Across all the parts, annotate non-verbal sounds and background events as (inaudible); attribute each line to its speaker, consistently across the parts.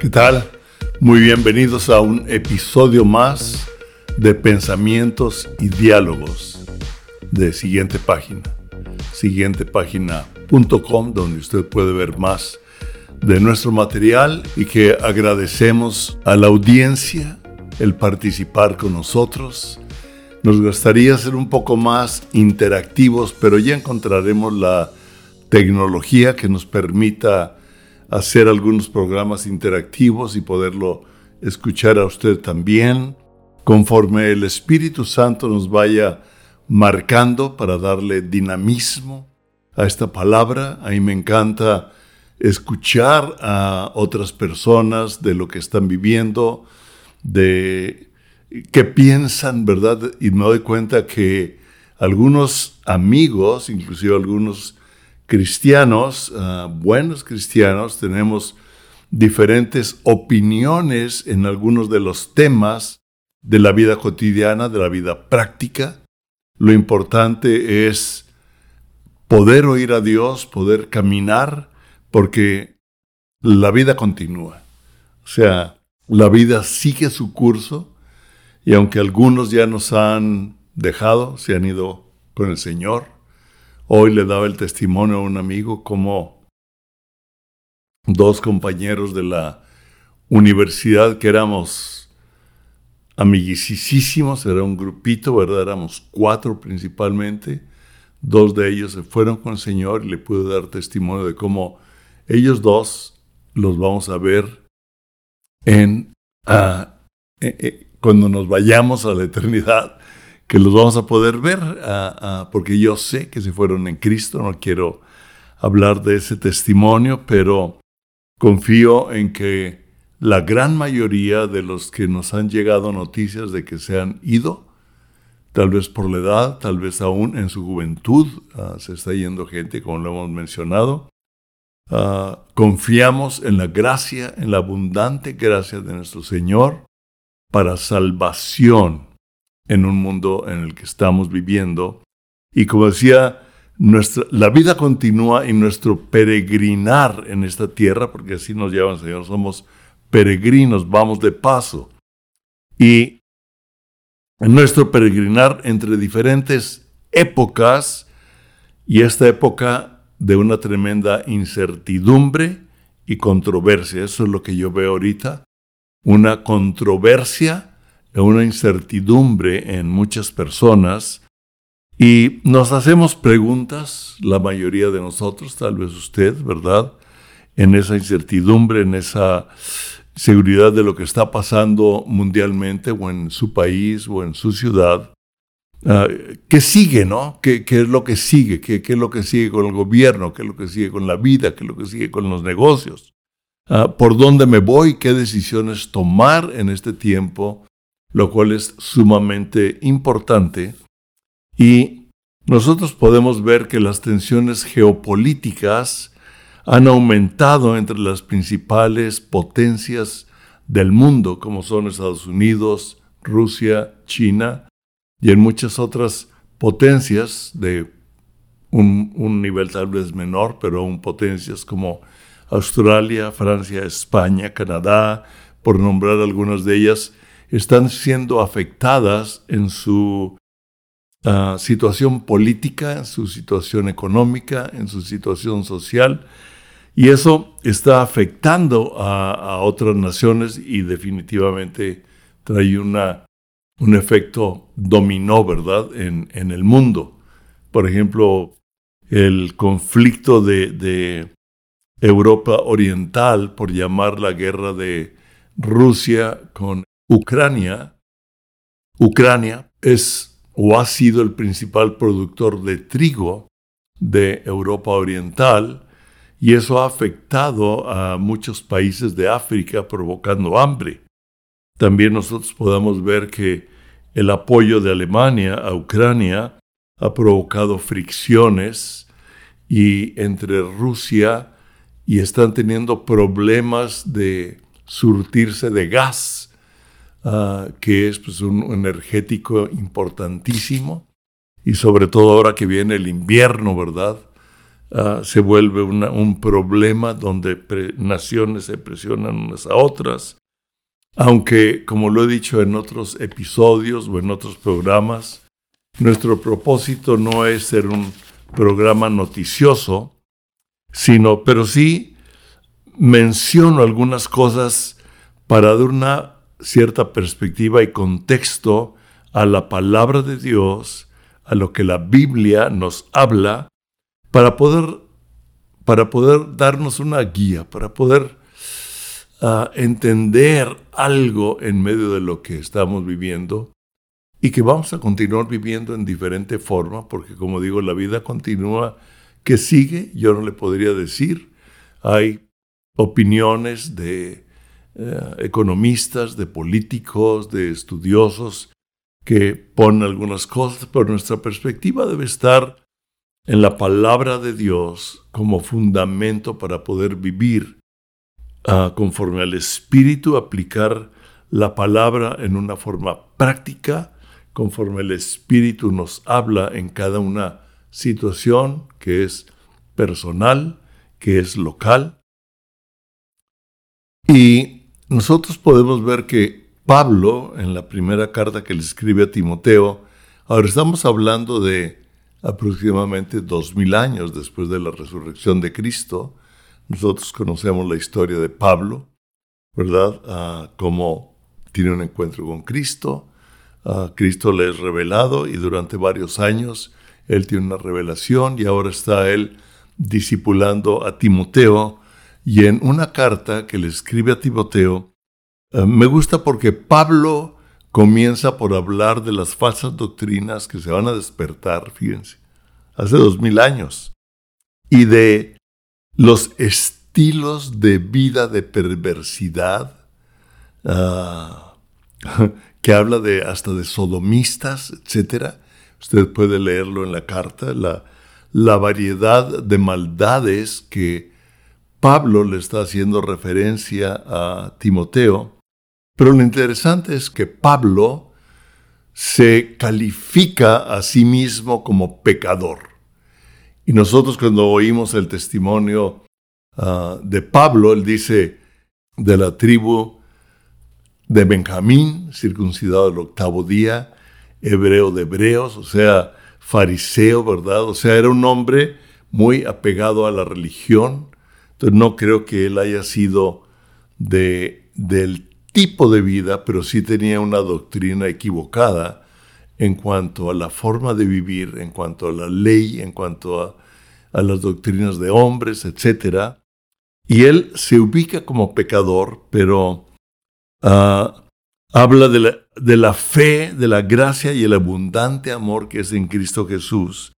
Speaker 1: ¿Qué tal? Muy bienvenidos a un episodio más de Pensamientos y Diálogos de Siguiente Página, siguientepágina.com, donde usted puede ver más de nuestro material y que agradecemos a la audiencia el participar con nosotros. Nos gustaría ser un poco más interactivos, pero ya encontraremos la tecnología que nos permita hacer algunos programas interactivos y poderlo escuchar a usted también, conforme el Espíritu Santo nos vaya marcando para darle dinamismo a esta palabra. A mí me encanta escuchar a otras personas de lo que están viviendo, de qué piensan, ¿verdad? Y me doy cuenta que algunos amigos, inclusive algunos cristianos, ah, buenos cristianos, tenemos diferentes opiniones en algunos de los temas de la vida cotidiana, de la vida práctica. Lo importante es poder oír a Dios, poder caminar, porque la vida continúa. O sea, la vida sigue su curso y aunque algunos ya nos han dejado, se han ido con el Señor, Hoy le daba el testimonio a un amigo como dos compañeros de la universidad que éramos amiguisísimos, era un grupito, ¿verdad? Éramos cuatro principalmente. Dos de ellos se fueron con el Señor y le pude dar testimonio de cómo ellos dos los vamos a ver en, ah, eh, eh, cuando nos vayamos a la eternidad que los vamos a poder ver, porque yo sé que se fueron en Cristo, no quiero hablar de ese testimonio, pero confío en que la gran mayoría de los que nos han llegado noticias de que se han ido, tal vez por la edad, tal vez aún en su juventud, ah, se está yendo gente, como lo hemos mencionado, ah, confiamos en la gracia, en la abundante gracia de nuestro Señor para salvación en un mundo en el que estamos viviendo. Y como decía, nuestra, la vida continúa y nuestro peregrinar en esta tierra, porque así nos llaman, Señor, somos peregrinos, vamos de paso. Y nuestro peregrinar entre diferentes épocas, y esta época de una tremenda incertidumbre y controversia, eso es lo que yo veo ahorita, una controversia una incertidumbre en muchas personas y nos hacemos preguntas, la mayoría de nosotros, tal vez usted, ¿verdad? En esa incertidumbre, en esa seguridad de lo que está pasando mundialmente o en su país o en su ciudad. Ah, ¿Qué sigue, no? ¿Qué, es lo que sigue? ¿Qué, es lo que sigue con el gobierno? ¿Qué es lo que sigue con la vida? ¿Qué es lo que sigue con los negocios? Ah, ¿Por dónde me voy? ¿Qué decisiones tomar en este tiempo? Lo cual es sumamente importante. Y nosotros podemos ver que las tensiones geopolíticas han aumentado entre las principales potencias del mundo, como son Estados Unidos, Rusia, China y en muchas otras potencias de un, nivel tal vez menor, pero aún potencias como Australia, Francia, España, Canadá, por nombrar algunas de ellas, están siendo afectadas en su ah, situación política, en su situación económica, en su situación social, y eso está afectando a, otras naciones y definitivamente trae una, un efecto dominó, ¿verdad?, en, en el mundo. Por ejemplo, el conflicto de, de Europa Oriental, por llamar la guerra de Rusia con Ucrania, Ucrania es o ha sido el principal productor de trigo de Europa Oriental y eso ha afectado a muchos países de África provocando hambre. También nosotros podemos ver que el apoyo de Alemania a Ucrania ha provocado fricciones y entre Rusia y están teniendo problemas de surtirse de gas Ah, que es pues, un energético importantísimo, y sobre todo ahora que viene el invierno, ¿verdad? ah, se vuelve un problema donde naciones se presionan unas a otras. Aunque, como lo he dicho en otros episodios o en otros programas, nuestro propósito no es ser un programa noticioso, sino, pero sí menciono algunas cosas para dar una cierta perspectiva y contexto a la palabra de Dios, a lo que la Biblia nos habla, para poder, para poder darnos una guía, para poder uh, entender algo en medio de lo que estamos viviendo y que vamos a continuar viviendo en diferente forma, porque como digo, la vida continúa, que sigue, yo no le podría decir, hay opiniones de eh, economistas, de políticos, de estudiosos que ponen algunas cosas, pero nuestra perspectiva debe estar en la palabra de Dios como fundamento para poder vivir uh, conforme al Espíritu, aplicar la palabra en una forma práctica, conforme el Espíritu nos habla en cada una situación que es personal, que es local. Y nosotros podemos ver que Pablo, en la primera carta que le escribe a Timoteo, ahora estamos hablando de aproximadamente dos mil años después de la resurrección de Cristo. Nosotros conocemos la historia de Pablo, ¿verdad? Ah, cómo tiene un encuentro con Cristo. Ah, Cristo le es revelado y durante varios años él tiene una revelación y ahora está él discipulando a Timoteo. Y en una carta que le escribe a Timoteo, eh, me gusta porque Pablo comienza por hablar de las falsas doctrinas que se van a despertar, fíjense, hace dos mil años, y de los estilos de vida de perversidad, ah, (laughs) que habla de hasta de sodomistas, etc. Usted puede leerlo en la carta, la, la variedad de maldades que Pablo le está haciendo referencia a Timoteo pero lo interesante es que Pablo se califica a sí mismo como pecador. Y nosotros cuando oímos el testimonio ah, de Pablo, él dice, de la tribu de Benjamín, circuncidado el octavo día, hebreo de hebreos, o sea, fariseo, ¿verdad? O sea, era un hombre muy apegado a la religión. Entonces no creo que él haya sido de, del tipo de vida, pero sí tenía una doctrina equivocada en cuanto a la forma de vivir, en cuanto a la ley, en cuanto a, las doctrinas de hombres, etc. Y él se ubica como pecador, pero ah, habla de la, de la fe, de la gracia y el abundante amor que es en Cristo Jesús.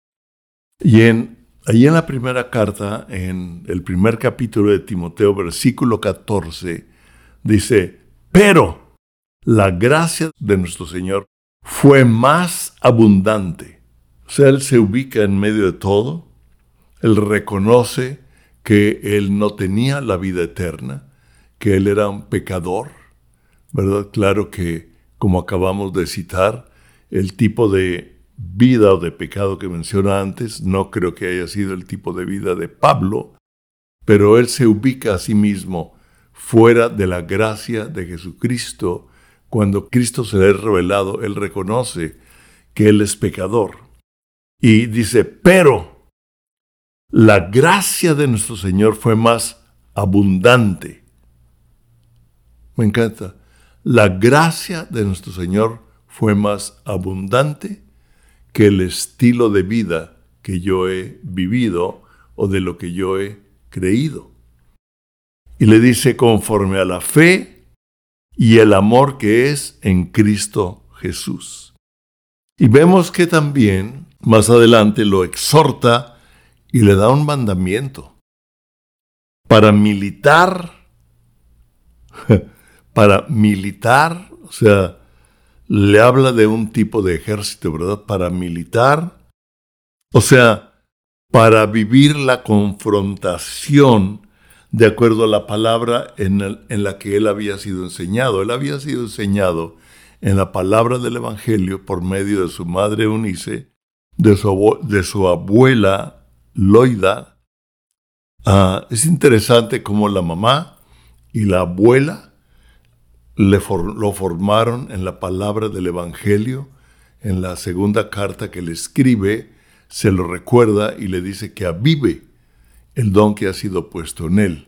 Speaker 1: Y en, ahí en la primera carta, en el primer capítulo de Timoteo, versículo 14, dice, pero la gracia de nuestro Señor fue más abundante. O sea, Él se ubica en medio de todo. Él reconoce que Él no tenía la vida eterna, que Él era un pecador. ¿Verdad? Claro que, como acabamos de citar, el tipo de vida o de pecado que menciona antes, no creo que haya sido el tipo de vida de Pablo, pero él se ubica a sí mismo fuera de la gracia de Jesucristo, cuando Cristo se le revelado, Él reconoce que Él es pecador. Y dice, pero la gracia de nuestro Señor fue más abundante. Me encanta. La gracia de nuestro Señor fue más abundante que el estilo de vida que yo he vivido o de lo que yo he creído. Y le dice, conforme a la fe y el amor que es en Cristo Jesús. Y vemos que también más adelante lo exhorta y le da un mandamiento para militar, (laughs) para militar, o sea, le habla de un tipo de ejército, ¿verdad? Para militar, o sea, para vivir la confrontación de acuerdo a la palabra en, la que él había sido enseñado. Él había sido enseñado en la palabra del Evangelio por medio de su madre Unice, de su, de su abuela Loida Ah, es interesante cómo la mamá y la abuela le lo formaron en la palabra del Evangelio. En la segunda carta que le escribe, se lo recuerda y le dice que avive el don que ha sido puesto en él,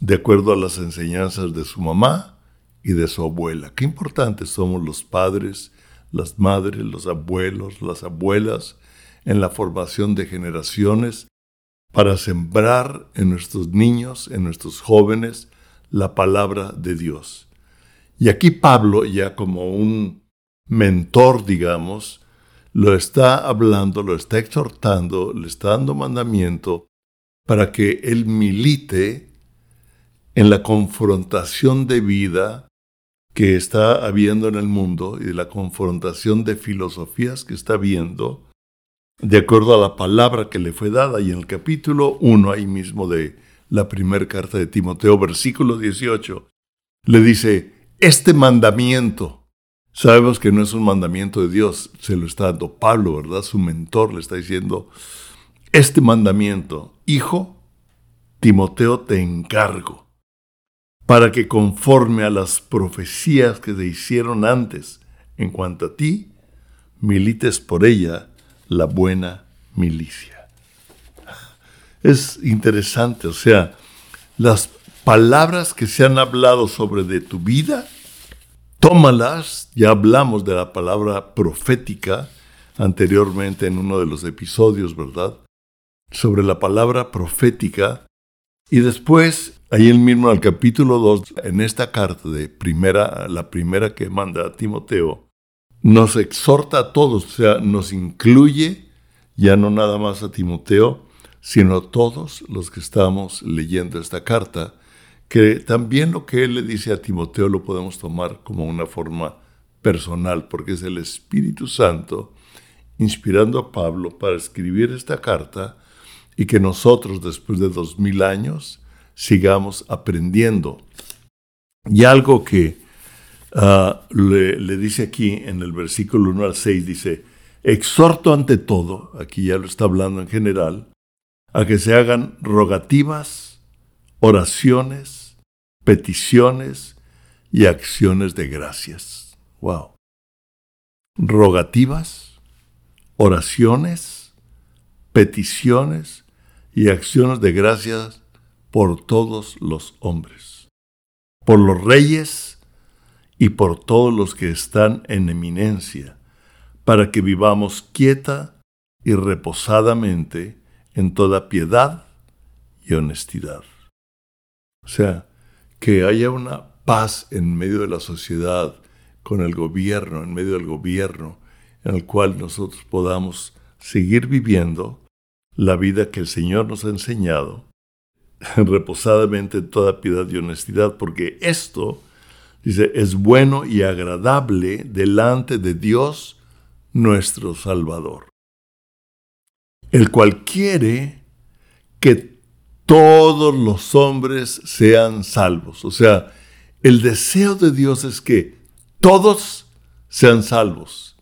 Speaker 1: de acuerdo a las enseñanzas de su mamá y de su abuela. Qué importantes somos los padres, las madres, los abuelos, las abuelas en la formación de generaciones para sembrar en nuestros niños, en nuestros jóvenes, la palabra de Dios. Y aquí Pablo, ya como un mentor, digamos, lo está hablando, lo está exhortando, le está dando mandamiento para que él milite en la confrontación de vida que está habiendo en el mundo y de la confrontación de filosofías que está habiendo, de acuerdo a la palabra que le fue dada. Y en el capítulo 1, ahí mismo de la primera carta de Timoteo, versículo 18, le dice, este mandamiento, sabemos que no es un mandamiento de Dios, se lo está dando Pablo, ¿verdad? Su mentor le está diciendo, este mandamiento, hijo, Timoteo te encargo, para que conforme a las profecías que se hicieron antes en cuanto a ti, milites por ella la buena milicia. Es interesante, o sea, las palabras que se han hablado sobre de tu vida, tómalas, ya hablamos de la palabra profética anteriormente en uno de los episodios, ¿verdad? sobre la palabra profética y después, ahí el mismo al capítulo 2, en esta carta de primera, la primera que manda a Timoteo, nos exhorta a todos, o sea, nos incluye ya no nada más a Timoteo, sino a todos los que estamos leyendo esta carta, que también lo que él le dice a Timoteo lo podemos tomar como una forma personal, porque es el Espíritu Santo inspirando a Pablo para escribir esta carta y que nosotros después de dos mil años sigamos aprendiendo. Y algo que ah, le, le, dice aquí en el versículo 1 al 6, dice, exhorto ante todo, aquí ya lo está hablando en general, a que se hagan rogativas, oraciones, peticiones y acciones de gracias. Wow. Rogativas, oraciones, peticiones y acciones de gracias por todos los hombres, por los reyes y por todos los que están en eminencia, para que vivamos quieta y reposadamente en toda piedad y honestidad. O sea, que haya una paz en medio de la sociedad, con el gobierno, en medio del gobierno, en el cual nosotros podamos seguir viviendo la vida que el Señor nos ha enseñado, (laughs) reposadamente en toda piedad y honestidad, porque esto, dice, es bueno y agradable delante de Dios nuestro Salvador, el cual quiere que todos los hombres sean salvos. O sea, el deseo de Dios es que todos sean salvos.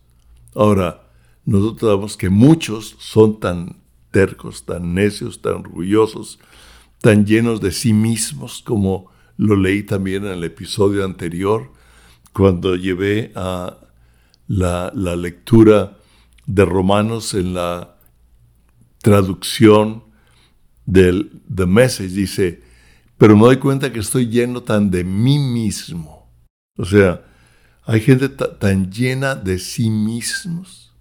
Speaker 1: Ahora, nosotros sabemos que muchos son tan tercos, tan necios, tan orgullosos, tan llenos de sí mismos, como lo leí también en el episodio anterior, cuando llevé a la, lectura de Romanos en la traducción del The Message, dice, pero me doy cuenta que estoy lleno tan de mí mismo. O sea, hay gente tan llena de sí mismos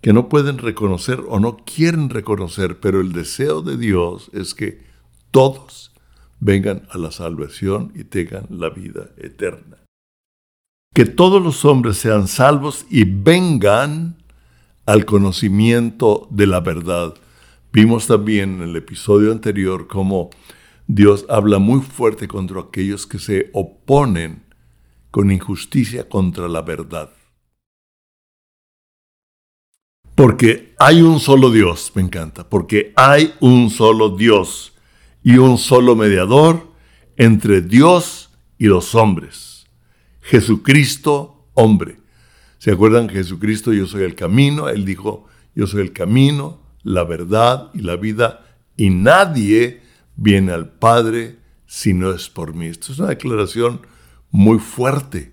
Speaker 1: que no pueden reconocer o no quieren reconocer, pero el deseo de Dios es que todos vengan a la salvación y tengan la vida eterna. Que todos los hombres sean salvos y vengan al conocimiento de la verdad. Vimos también en el episodio anterior cómo Dios habla muy fuerte contra aquellos que se oponen con injusticia contra la verdad. Porque hay un solo Dios, me encanta, porque hay un solo Dios y un solo mediador entre Dios y los hombres. Jesucristo, hombre. ¿Se acuerdan? Jesucristo, yo soy el camino. Él dijo, yo soy el camino, la verdad y la vida, y nadie viene al Padre si no es por mí. Esto es una declaración muy fuerte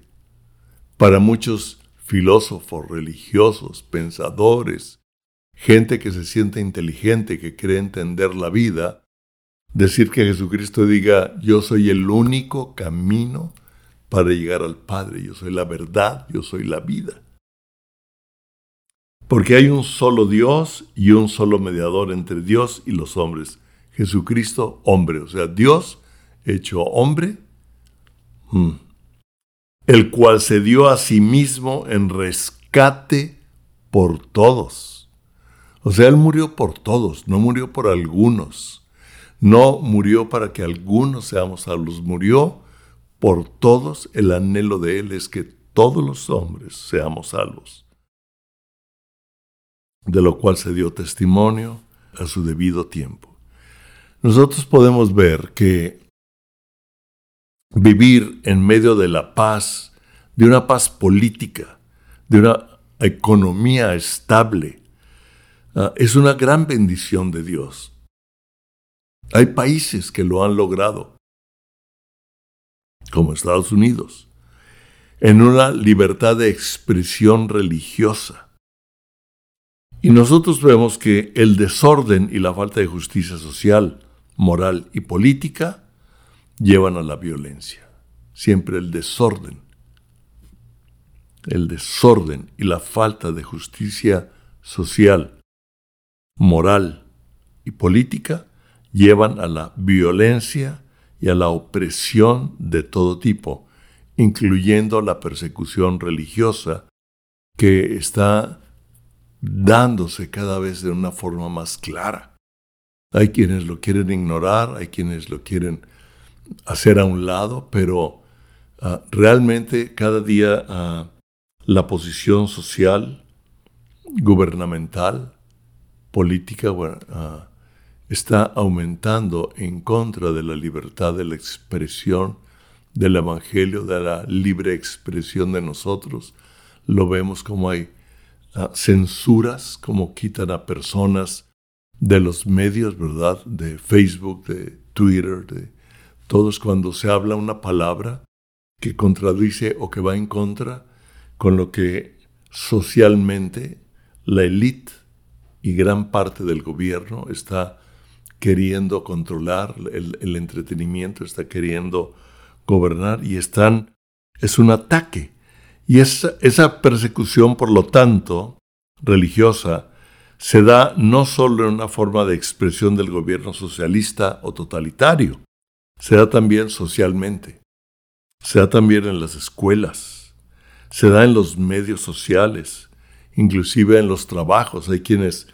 Speaker 1: para muchos filósofos, religiosos, pensadores, gente que se siente inteligente, que cree entender la vida, decir que Jesucristo diga, yo soy el único camino para llegar al Padre, yo soy la verdad, yo soy la vida. Porque hay un solo Dios y un solo mediador entre Dios y los hombres, Jesucristo hombre, o sea, Dios hecho hombre, hmm, el cual se dio a sí mismo en rescate por todos. O sea, Él murió por todos, no murió por algunos. No murió para que algunos seamos salvos, murió por todos. El anhelo de Él es que todos los hombres seamos salvos. De lo cual se dio testimonio a su debido tiempo. Nosotros podemos ver que vivir en medio de la paz, de una paz política, de una economía estable, ah, es una gran bendición de Dios. Hay países que lo han logrado, como Estados Unidos, en una libertad de expresión religiosa. Y nosotros vemos que el desorden y la falta de justicia social, moral y política llevan a la violencia. Siempre el desorden. El desorden y la falta de justicia social, moral y política llevan a la violencia y a la opresión de todo tipo, incluyendo la persecución religiosa que está dándose cada vez de una forma más clara. Hay quienes lo quieren ignorar, hay quienes lo quieren hacer a un lado, pero ah, realmente cada día ah, la posición social, gubernamental, política, ah, está aumentando en contra de la libertad de la expresión del Evangelio, de la libre expresión de nosotros. Lo vemos como hay censuras, como quitan a personas de los medios, ¿verdad? De Facebook, de Twitter, de todos cuando se habla una palabra que contradice o que va en contra con lo que socialmente la élite y gran parte del gobierno está queriendo controlar, el, entretenimiento está queriendo gobernar y están, es un ataque. Y esa, persecución, por lo tanto, religiosa, se da no solo en una forma de expresión del gobierno socialista o totalitario, se da también socialmente, se da también en las escuelas, se da en los medios sociales, inclusive en los trabajos. Hay quienes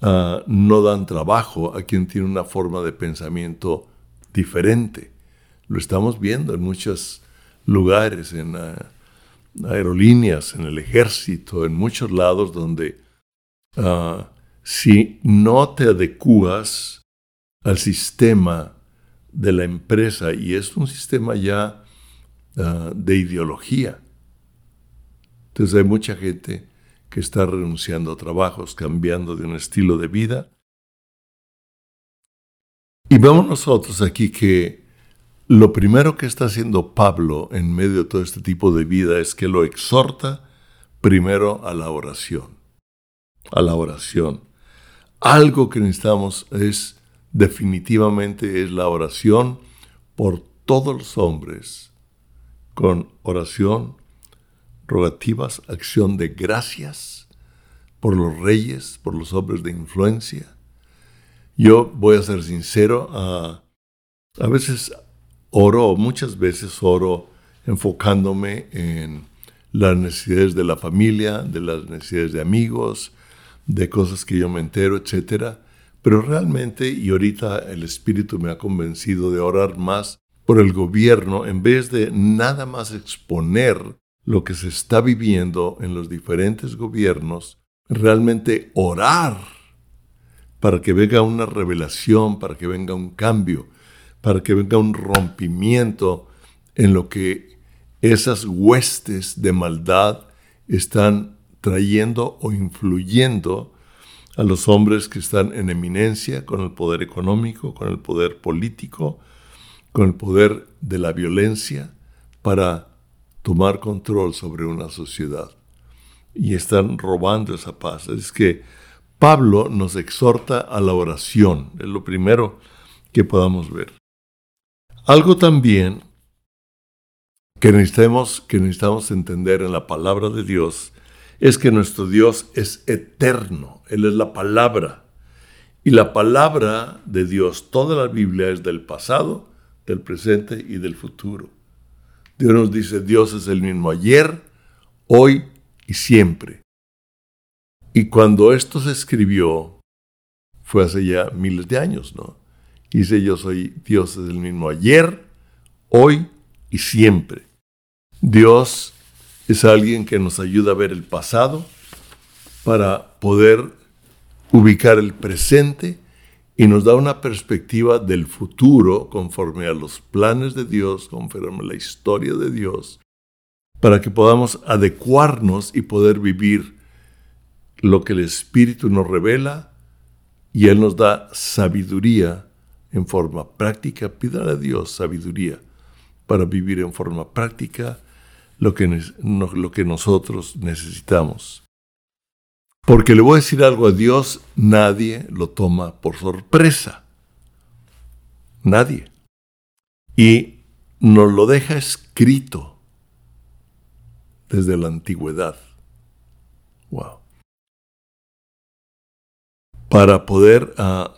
Speaker 1: ah, no dan trabajo a quien tiene una forma de pensamiento diferente. Lo estamos viendo en muchos lugares, en ah, aerolíneas, en el ejército, en muchos lados donde ah, si no te adecuas al sistema de la empresa y es un sistema ya ah, de ideología. Entonces hay mucha gente que está renunciando a trabajos, cambiando de un estilo de vida. Y vemos nosotros aquí que lo primero que está haciendo Pablo en medio de todo este tipo de vida es que lo exhorta primero a la oración. A la oración. Algo que necesitamos es definitivamente es la oración por todos los hombres, con oración, rogativas, acción de gracias por los reyes, por los hombres de influencia. Yo voy a ser sincero, a, a veces oro, muchas veces oro enfocándome en las necesidades de la familia, de las necesidades de amigos, de cosas que yo me entero, etcétera. Pero realmente, y ahorita el Espíritu me ha convencido de orar más por el gobierno en vez de nada más exponer lo que se está viviendo en los diferentes gobiernos, realmente orar para que venga una revelación, para que venga un cambio, para que venga un rompimiento en lo que esas huestes de maldad están trayendo o influyendo a los hombres que están en eminencia con el poder económico, con el poder político, con el poder de la violencia, para tomar control sobre una sociedad. Y están robando esa paz. Es que Pablo nos exhorta a la oración. Es lo primero que podamos ver. Algo también que necesitamos, que necesitamos entender en la palabra de Dios es que nuestro Dios es eterno. Él es la palabra. Y la palabra de Dios, toda la Biblia es del pasado, del presente y del futuro. Dios nos dice, Dios es el mismo ayer, hoy y siempre. Y cuando esto se escribió, fue hace ya miles de años, ¿no? Dice, yo soy Dios es el mismo ayer, hoy y siempre. Dios es alguien que nos ayuda a ver el pasado para poder ubicar el presente y nos da una perspectiva del futuro conforme a los planes de Dios, conforme a la historia de Dios, para que podamos adecuarnos y poder vivir lo que el Espíritu nos revela y Él nos da sabiduría en forma práctica. Pídale a Dios sabiduría para vivir en forma práctica lo que, lo que nosotros necesitamos. Porque le voy a decir algo a Dios, nadie lo toma por sorpresa. Nadie. Y nos lo deja escrito desde la antigüedad. Wow. Para poder, uh,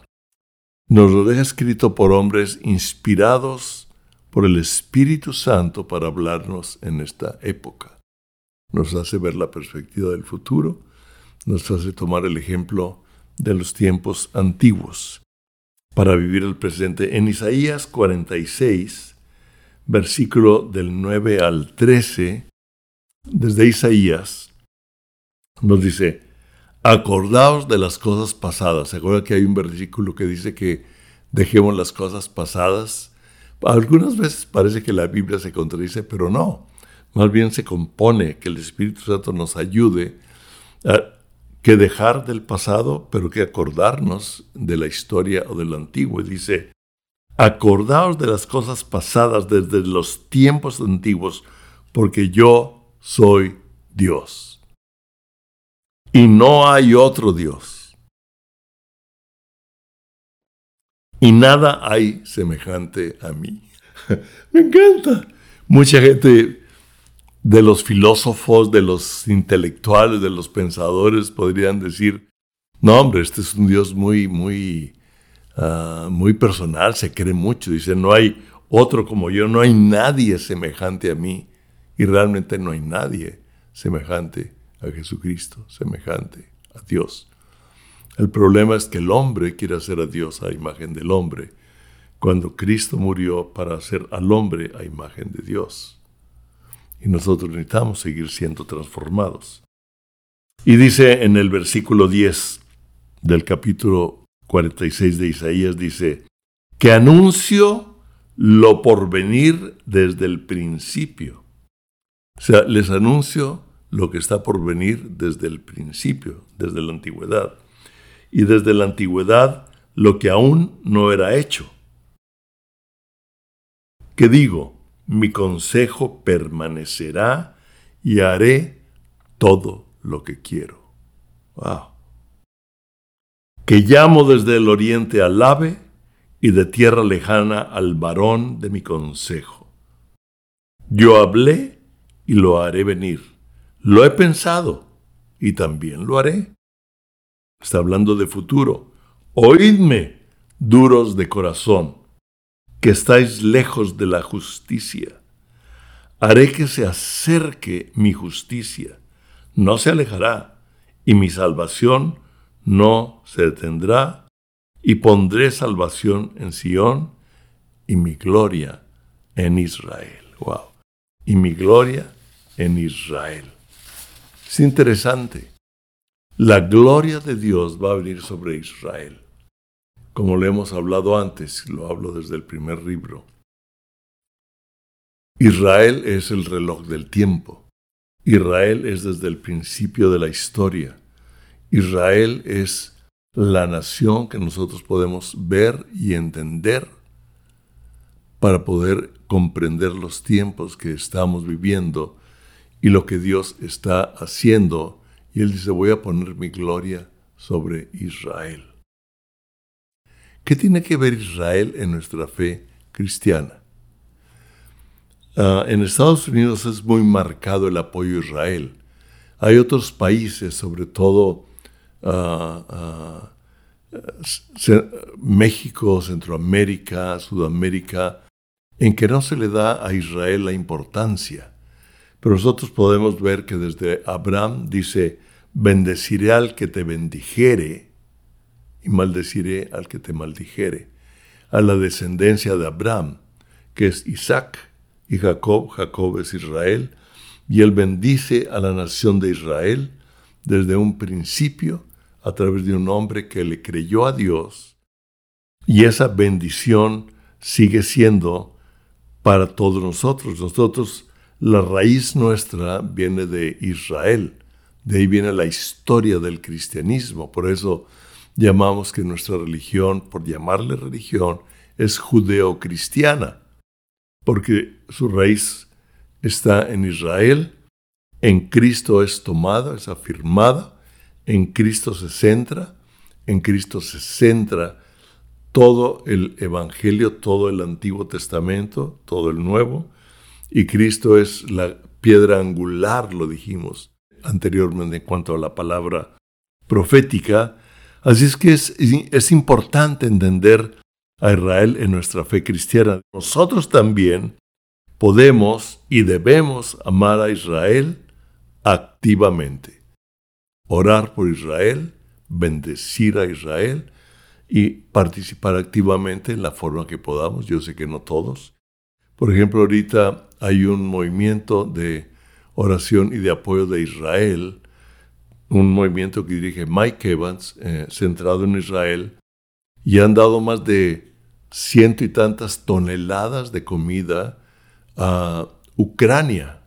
Speaker 1: nos lo deja escrito por hombres inspirados por el Espíritu Santo para hablarnos en esta época. Nos hace ver la perspectiva del futuro, nos hace tomar el ejemplo de los tiempos antiguos para vivir el presente. En Isaías 46, versículo del 9 al 13, desde Isaías, nos dice, acordaos de las cosas pasadas. ¿Se acuerda que hay un versículo que dice que dejemos las cosas pasadas algunas veces parece que la Biblia se contradice, pero no. Más bien se compone que el Espíritu Santo nos ayude a que dejar del pasado, pero que acordarnos de la historia o del antiguo. Y dice, acordaos de las cosas pasadas desde los tiempos antiguos, porque yo soy Dios. Y no hay otro Dios. y nada hay semejante a mí. (laughs) Me encanta. Mucha gente de los filósofos, de los intelectuales, de los pensadores podrían decir, no hombre, este es un Dios muy, muy, ah, muy personal, se cree mucho. Dice, no hay otro como yo, no hay nadie semejante a mí. Y realmente no hay nadie semejante a Jesucristo, semejante a Dios. El problema es que el hombre quiere hacer a Dios a imagen del hombre, cuando Cristo murió para hacer al hombre a imagen de Dios. Y nosotros necesitamos seguir siendo transformados. Y dice en el versículo 10 del capítulo 46 de Isaías, dice, que anuncio lo por venir desde el principio. O sea, les anuncio lo que está por venir desde el principio, desde la antigüedad y desde la antigüedad lo que aún no era hecho. ¿Qué digo? Mi consejo permanecerá y haré todo lo que quiero. Wow. Que llamo desde el oriente al ave y de tierra lejana al varón de mi consejo. Yo hablé y lo haré venir. Lo he pensado y también lo haré. Está hablando de futuro. Oídme, duros de corazón, que estáis lejos de la justicia. Haré que se acerque mi justicia. No se alejará, y mi salvación no se detendrá, y pondré salvación en Sión y mi gloria en Israel. Wow. Y mi gloria en Israel. Es interesante. La gloria de Dios va a venir sobre Israel. Como lo hemos hablado antes, lo hablo desde el primer libro. Israel es el reloj del tiempo. Israel es desde el principio de la historia. Israel es la nación que nosotros podemos ver y entender para poder comprender los tiempos que estamos viviendo y lo que Dios está haciendo. Y Él dice, voy a poner mi gloria sobre Israel. ¿Qué tiene que ver Israel en nuestra fe cristiana? Ah, en Estados Unidos es muy marcado el apoyo a Israel. Hay otros países, sobre todo ah, ah, México, Centroamérica, Sudamérica, en que no se le da a Israel la importancia. Pero nosotros podemos ver que desde Abraham dice, bendeciré al que te bendijere y maldeciré al que te maldijere. A la descendencia de Abraham, que es Isaac, y Jacob, Jacob es Israel, y él bendice a la nación de Israel desde un principio a través de un hombre que le creyó a Dios, y esa bendición sigue siendo para todos nosotros. Nosotros, la raíz nuestra viene de Israel, de ahí viene la historia del cristianismo, por eso llamamos que nuestra religión, por llamarle religión, es judeo-cristiana porque su raíz está en Israel, en Cristo es tomada, es afirmada, en Cristo se centra, en Cristo se centra todo el Evangelio, todo el Antiguo Testamento, todo el Nuevo, y Cristo es la piedra angular, lo dijimos anteriormente en cuanto a la palabra profética. Así es que es, es importante entender a Israel en nuestra fe cristiana. Nosotros también podemos y debemos amar a Israel activamente. Orar por Israel, bendecir a Israel y participar activamente en la forma que podamos. Yo sé que no todos. Por ejemplo, ahorita hay un movimiento de oración y de apoyo de Israel, un movimiento que dirige Mike Evans, eh, centrado en Israel, y han dado más de ciento y tantas toneladas de comida a Ucrania.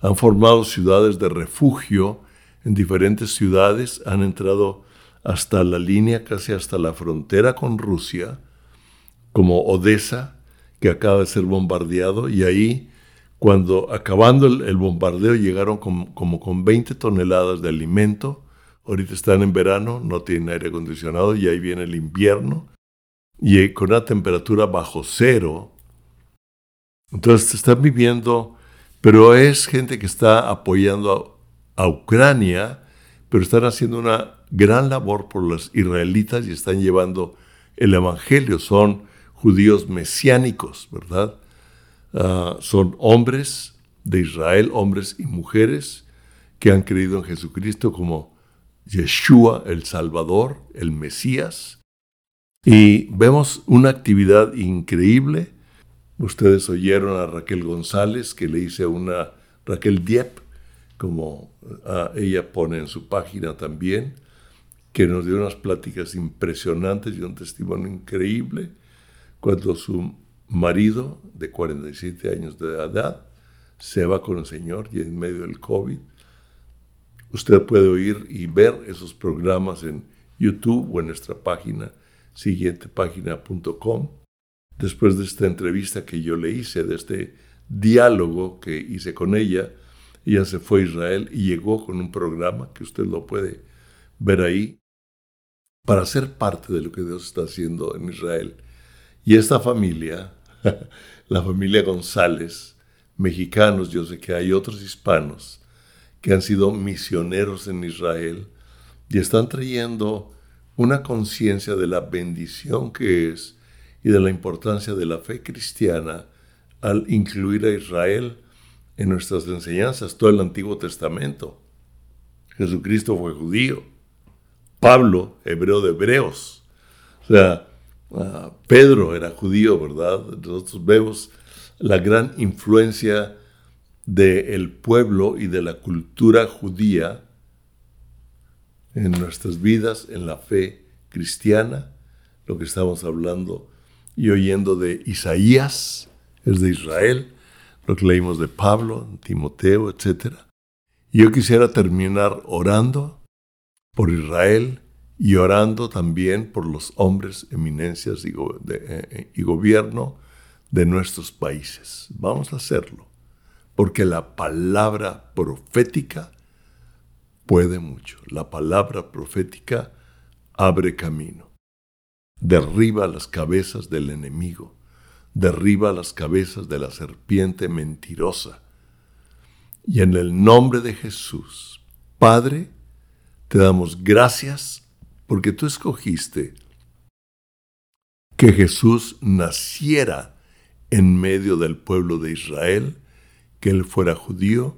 Speaker 1: Han formado ciudades de refugio en diferentes ciudades, han entrado hasta la línea, casi hasta la frontera con Rusia, como Odessa, que acaba de ser bombardeado, y ahí, cuando acabando el, bombardeo, llegaron como con 20 toneladas de alimento. Ahorita están en verano, no tienen aire acondicionado, y ahí viene el invierno y con una temperatura bajo cero. Entonces están viviendo, pero es gente que está apoyando a, Ucrania, pero están haciendo una gran labor por los israelitas y están llevando el Evangelio. Son judíos mesiánicos, ¿verdad? Ah, son hombres de Israel, hombres y mujeres que han creído en Jesucristo como Yeshua, el Salvador, el Mesías, y vemos una actividad increíble. Ustedes oyeron a Raquel González, que le hice una, Raquel Diep, como ah, ella pone en su página también, que nos dio unas pláticas impresionantes y un testimonio increíble cuando su marido de 47 años de edad se va con el Señor y en medio del COVID. Usted puede oír y ver esos programas en YouTube o en nuestra página siguientepágina.com. Después de esta entrevista que yo le hice, de este diálogo que hice con ella, ella se fue a Israel y llegó con un programa que usted lo puede ver ahí para ser parte de lo que Dios está haciendo en Israel. Y esta familia, (laughs) la familia González, mexicanos, yo sé que hay otros hispanos que han sido misioneros en Israel y están trayendo una conciencia de la bendición que es y de la importancia de la fe cristiana al incluir a Israel en nuestras enseñanzas, todo el Antiguo Testamento. Jesucristo fue judío, Pablo, hebreo de hebreos, o sea, ah, Pedro era judío, ¿verdad? Nosotros vemos la gran influencia del pueblo y de la cultura judía en nuestras vidas, en la fe cristiana, lo que estamos hablando y oyendo de Isaías, es de Israel, lo que leímos de Pablo, Timoteo, etc. Yo quisiera terminar orando por Israel y orando también por los hombres, eminencias y, eh, y gobierno de nuestros países. Vamos a hacerlo, porque la palabra profética puede mucho. La palabra profética abre camino, derriba las cabezas del enemigo, derriba las cabezas de la serpiente mentirosa. Y en el nombre de Jesús, Padre, te damos gracias porque tú escogiste que Jesús naciera en medio del pueblo de Israel, que él fuera judío,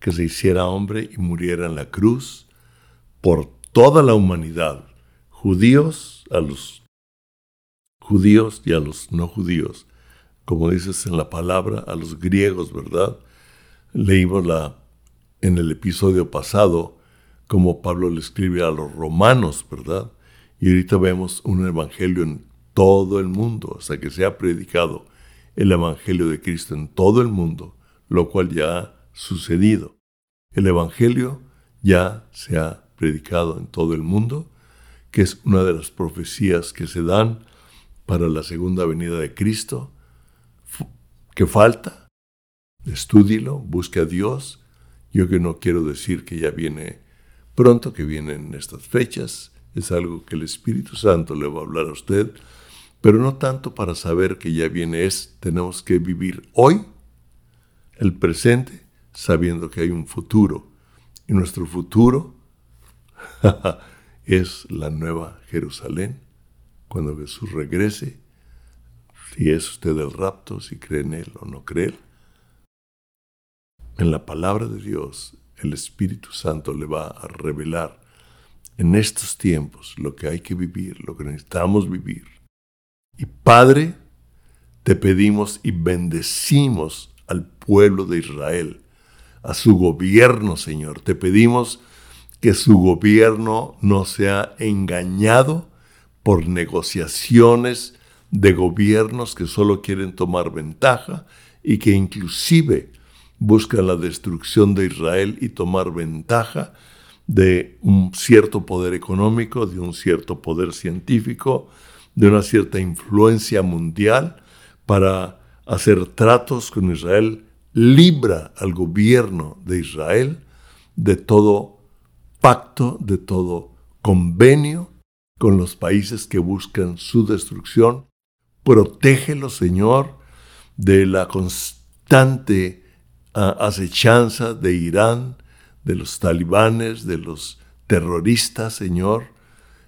Speaker 1: que se hiciera hombre y muriera en la cruz por toda la humanidad, judíos a los judíos y a los no judíos, como dices en la palabra, a los griegos, ¿verdad? Leímos la, en el episodio pasado como Pablo le escribe a los romanos, ¿verdad? Y ahorita vemos un evangelio en todo el mundo, hasta que se ha predicado el evangelio de Cristo en todo el mundo, lo cual ya ha sucedido. El evangelio ya se ha predicado en todo el mundo, que es una de las profecías que se dan para la segunda venida de Cristo. ¿Qué falta? Estúdilo, busque a Dios. Yo que no quiero decir que ya viene pronto que vienen estas fechas, es algo que el Espíritu Santo le va a hablar a usted, pero no tanto para saber que ya viene, es tenemos que vivir hoy, el presente, sabiendo que hay un futuro. Y nuestro futuro (laughs) es la nueva Jerusalén, cuando Jesús regrese, si es usted el rapto, si cree en Él o no cree. En la palabra de Dios el Espíritu Santo le va a revelar en estos tiempos lo que hay que vivir, lo que necesitamos vivir. Y Padre, te pedimos y bendecimos al pueblo de Israel, a su gobierno, Señor. Te pedimos que su gobierno no sea engañado por negociaciones de gobiernos que solo quieren tomar ventaja y que inclusive busca la destrucción de Israel y tomar ventaja de un cierto poder económico, de un cierto poder científico, de una cierta influencia mundial para hacer tratos con Israel, libra al gobierno de Israel de todo pacto, de todo convenio con los países que buscan su destrucción. Protégelo, Señor, de la constante acechanza de Irán, de los talibanes, de los terroristas, Señor.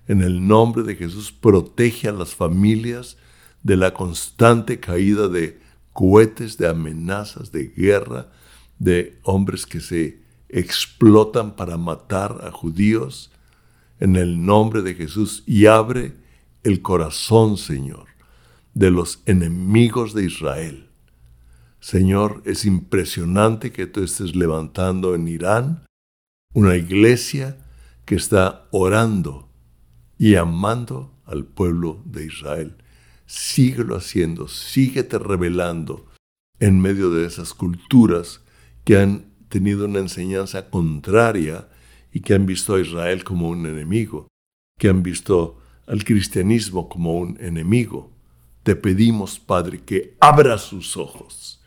Speaker 1: En el nombre de Jesús, protege a las familias de la constante caída de cohetes, de amenazas, de guerra, de hombres que se explotan para matar a judíos. En el nombre de Jesús, y abre el corazón, Señor, de los enemigos de Israel Señor, es impresionante que tú estés levantando en Irán una iglesia que está orando y amando al pueblo de Israel. Síguelo haciendo, síguete revelando en medio de esas culturas que han tenido una enseñanza contraria y que han visto a Israel como un enemigo, que han visto al cristianismo como un enemigo. Te pedimos, Padre, que abra sus ojos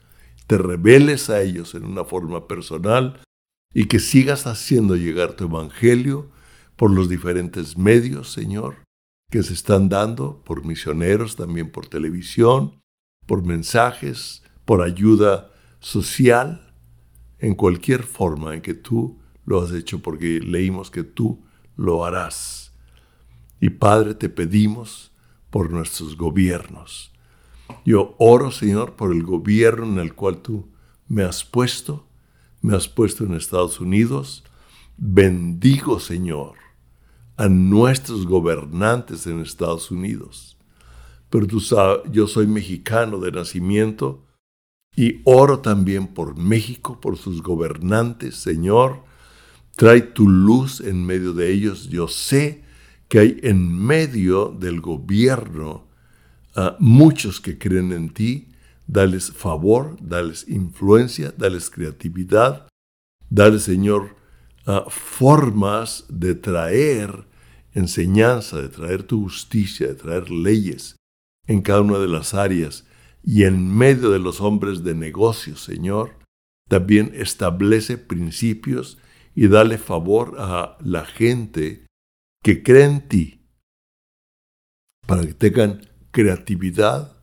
Speaker 1: te reveles a ellos en una forma personal y que sigas haciendo llegar tu evangelio por los diferentes medios, Señor, que se están dando, por misioneros, también por televisión, por mensajes, por ayuda social, en cualquier forma en que tú lo has hecho, porque leímos que tú lo harás. Y Padre, te pedimos por nuestros gobiernos, yo oro, Señor, por el gobierno en el cual tú me has puesto, me has puesto en Estados Unidos. Bendigo, Señor, a nuestros gobernantes en Estados Unidos. Pero tú sabes, yo soy mexicano de nacimiento y oro también por México, por sus gobernantes, Señor. Trae tu luz en medio de ellos. Yo sé que hay en medio del gobierno a muchos que creen en ti, dales favor, dales influencia, dales creatividad, dales, Señor, formas de traer enseñanza, de traer tu justicia, de traer leyes en cada una de las áreas y en medio de los hombres de negocios, Señor, también establece principios y dale favor a la gente que cree en ti para que tengan creatividad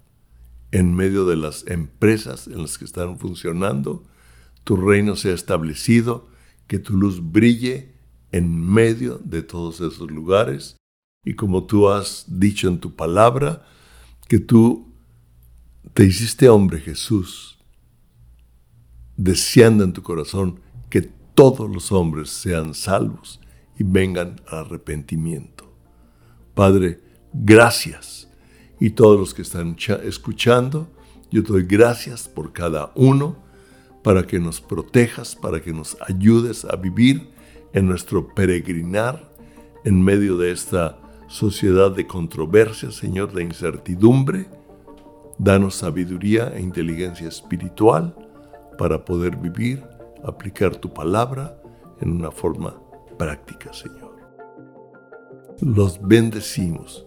Speaker 1: en medio de las empresas en las que están funcionando, tu reino sea establecido, que tu luz brille en medio de todos esos lugares y como tú has dicho en tu palabra, que tú te hiciste hombre Jesús, deseando en tu corazón que todos los hombres sean salvos y vengan al arrepentimiento. Padre, gracias. Y todos los que están escuchando, yo doy gracias por cada uno para que nos protejas, para que nos ayudes a vivir en nuestro peregrinar en medio de esta sociedad de controversia, Señor, de incertidumbre. Danos sabiduría e inteligencia espiritual para poder vivir, aplicar tu palabra en una forma práctica, Señor. Los bendecimos